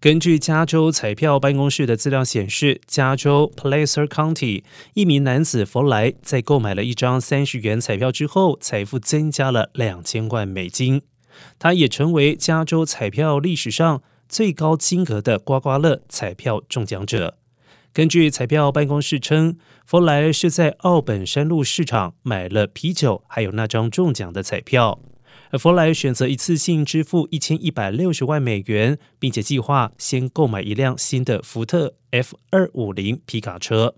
根据加州彩票办公室的资料显示，加州 Placer County 一名男子弗莱在购买了一张三十元彩票之后，财富增加了两千万美金。他也成为加州彩票历史上最高金额的刮刮乐彩票中奖者。根据彩票办公室称，弗莱是在奥本山路市场买了啤酒，还有那张中奖的彩票。而弗莱选择一次性支付一千一百六十万美元，并且计划先购买一辆新的福特 F 二五零皮卡车。